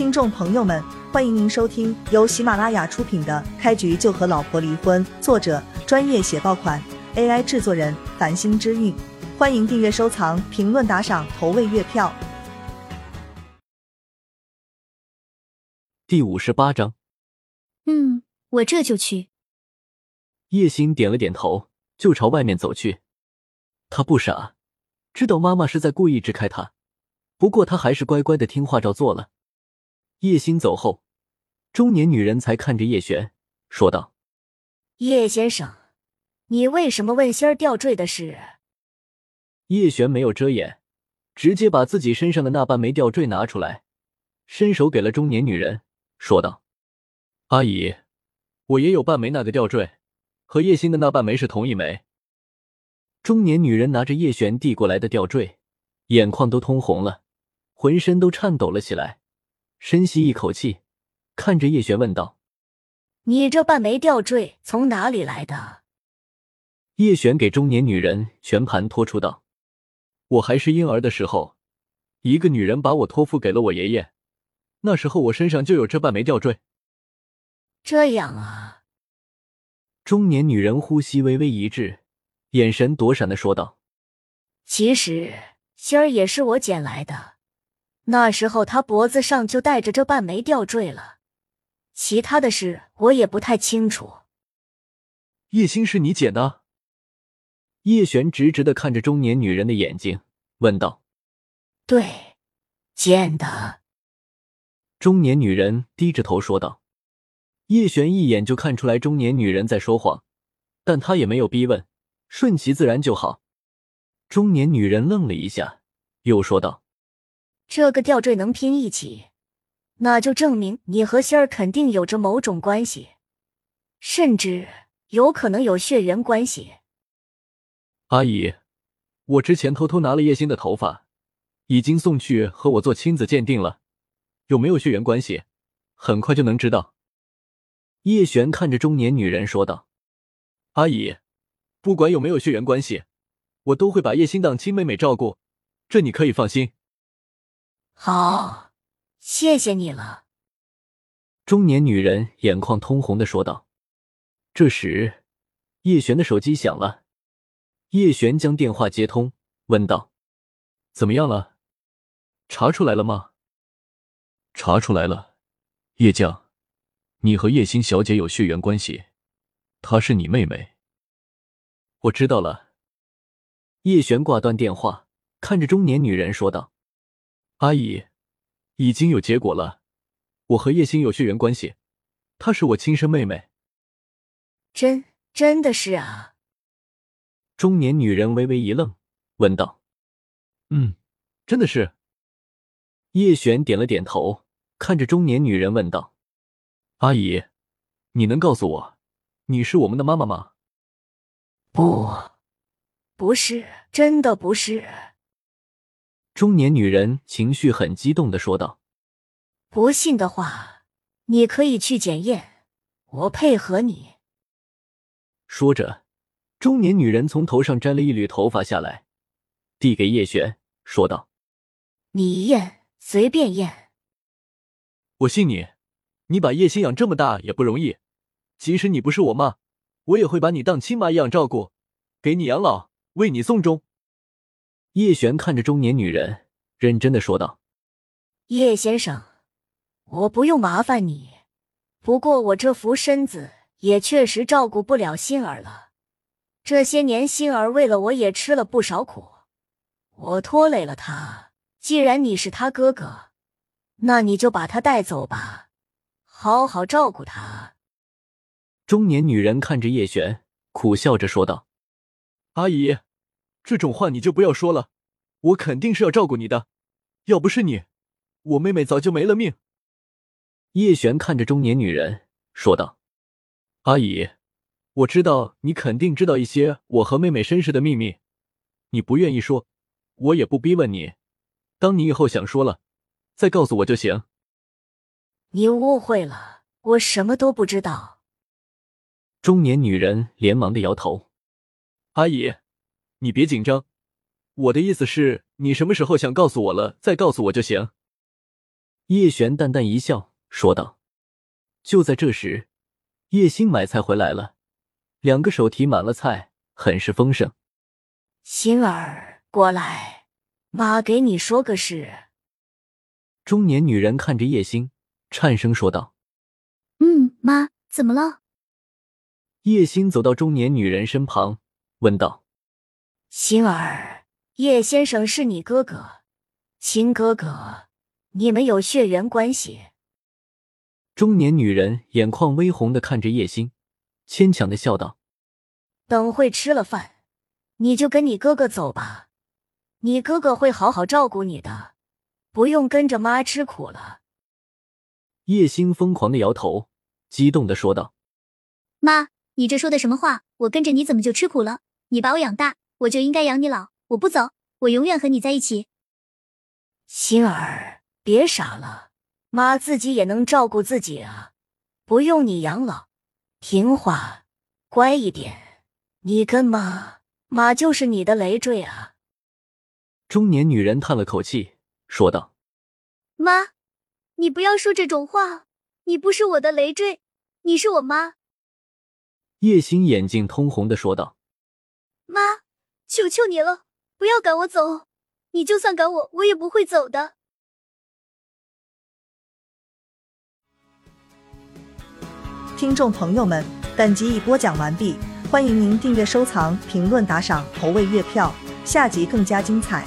听众朋友们，欢迎您收听由喜马拉雅出品的《开局就和老婆离婚》，作者专业写爆款，AI 制作人繁星之韵。欢迎订阅、收藏、评论、打赏、投喂月票。第五十八章，嗯，我这就去。叶星点了点头，就朝外面走去。他不傻，知道妈妈是在故意支开他，不过他还是乖乖的听话照做了。叶星走后，中年女人才看着叶璇，说道：“叶先生，你为什么问仙儿吊坠的事？”叶璇没有遮掩，直接把自己身上的那半枚吊坠拿出来，伸手给了中年女人，说道：“阿姨，我也有半枚那个吊坠，和叶星的那半枚是同一枚。”中年女人拿着叶璇递过来的吊坠，眼眶都通红了，浑身都颤抖了起来。深吸一口气，看着叶璇问道：“你这半枚吊坠从哪里来的？”叶璇给中年女人全盘托出道：“我还是婴儿的时候，一个女人把我托付给了我爷爷，那时候我身上就有这半枚吊坠。”这样啊。中年女人呼吸微微一滞，眼神躲闪的说道：“其实心儿也是我捡来的。”那时候他脖子上就戴着这半枚吊坠了，其他的事我也不太清楚。叶星是你捡的？叶璇直直的看着中年女人的眼睛，问道：“对，捡的。”中年女人低着头说道。叶璇一眼就看出来中年女人在说谎，但她也没有逼问，顺其自然就好。中年女人愣了一下，又说道。这个吊坠能拼一起，那就证明你和仙儿肯定有着某种关系，甚至有可能有血缘关系。阿姨，我之前偷偷拿了叶星的头发，已经送去和我做亲子鉴定了，有没有血缘关系，很快就能知道。叶璇看着中年女人说道：“阿姨，不管有没有血缘关系，我都会把叶星当亲妹妹照顾，这你可以放心。”好，谢谢你了。中年女人眼眶通红的说道。这时，叶璇的手机响了。叶璇将电话接通，问道：“怎么样了？查出来了吗？”“查出来了，叶将，你和叶星小姐有血缘关系，她是你妹妹。”“我知道了。”叶璇挂断电话，看着中年女人说道。阿姨，已经有结果了。我和叶星有血缘关系，她是我亲生妹妹。真真的是啊！中年女人微微一愣，问道：“嗯，真的是？”叶璇点了点头，看着中年女人问道：“阿姨，你能告诉我，你是我们的妈妈吗？”“不，不是，真的不是。”中年女人情绪很激动的说道：“不信的话，你可以去检验，我配合你。”说着，中年女人从头上摘了一缕头发下来，递给叶璇，说道：“你验，随便验。我信你，你把叶心养这么大也不容易，即使你不是我妈，我也会把你当亲妈一样照顾，给你养老，为你送终。”叶璇看着中年女人，认真的说道：“叶先生，我不用麻烦你，不过我这副身子也确实照顾不了心儿了。这些年心儿为了我也吃了不少苦，我拖累了他。既然你是他哥哥，那你就把他带走吧，好好照顾他。”中年女人看着叶璇，苦笑着说道：“阿姨。”这种话你就不要说了，我肯定是要照顾你的，要不是你，我妹妹早就没了命。叶璇看着中年女人说道：“阿姨，我知道你肯定知道一些我和妹妹身世的秘密，你不愿意说，我也不逼问你。当你以后想说了，再告诉我就行。”你误会了，我什么都不知道。中年女人连忙的摇头：“阿姨。”你别紧张，我的意思是，你什么时候想告诉我了，再告诉我就行。叶璇淡淡一笑，说道。就在这时，叶星买菜回来了，两个手提满了菜，很是丰盛。星儿，过来，妈给你说个事。中年女人看着叶星，颤声说道：“嗯，妈，怎么了？”叶星走到中年女人身旁，问道：“星儿，叶先生是你哥哥，亲哥哥，你们有血缘关系。”中年女人眼眶微红的看着叶星，牵强的笑道：“等会吃了饭，你就跟你哥哥走吧，你哥哥会好好照顾你的，不用跟着妈吃苦了。”叶星疯狂的摇头，激动的说道：“妈，你这说的什么话？我跟着你怎么就吃苦了？你把我养大，我就应该养你老。我不走，我永远和你在一起。”心儿，别傻了。妈自己也能照顾自己啊，不用你养老，听话，乖一点。你跟妈，妈就是你的累赘啊。中年女人叹了口气，说道：“妈，你不要说这种话，你不是我的累赘，你是我妈。”叶星眼睛通红的说道：“妈，求求你了，不要赶我走，你就算赶我，我也不会走的。”听众朋友们，本集已播讲完毕，欢迎您订阅、收藏、评论、打赏、投喂月票，下集更加精彩。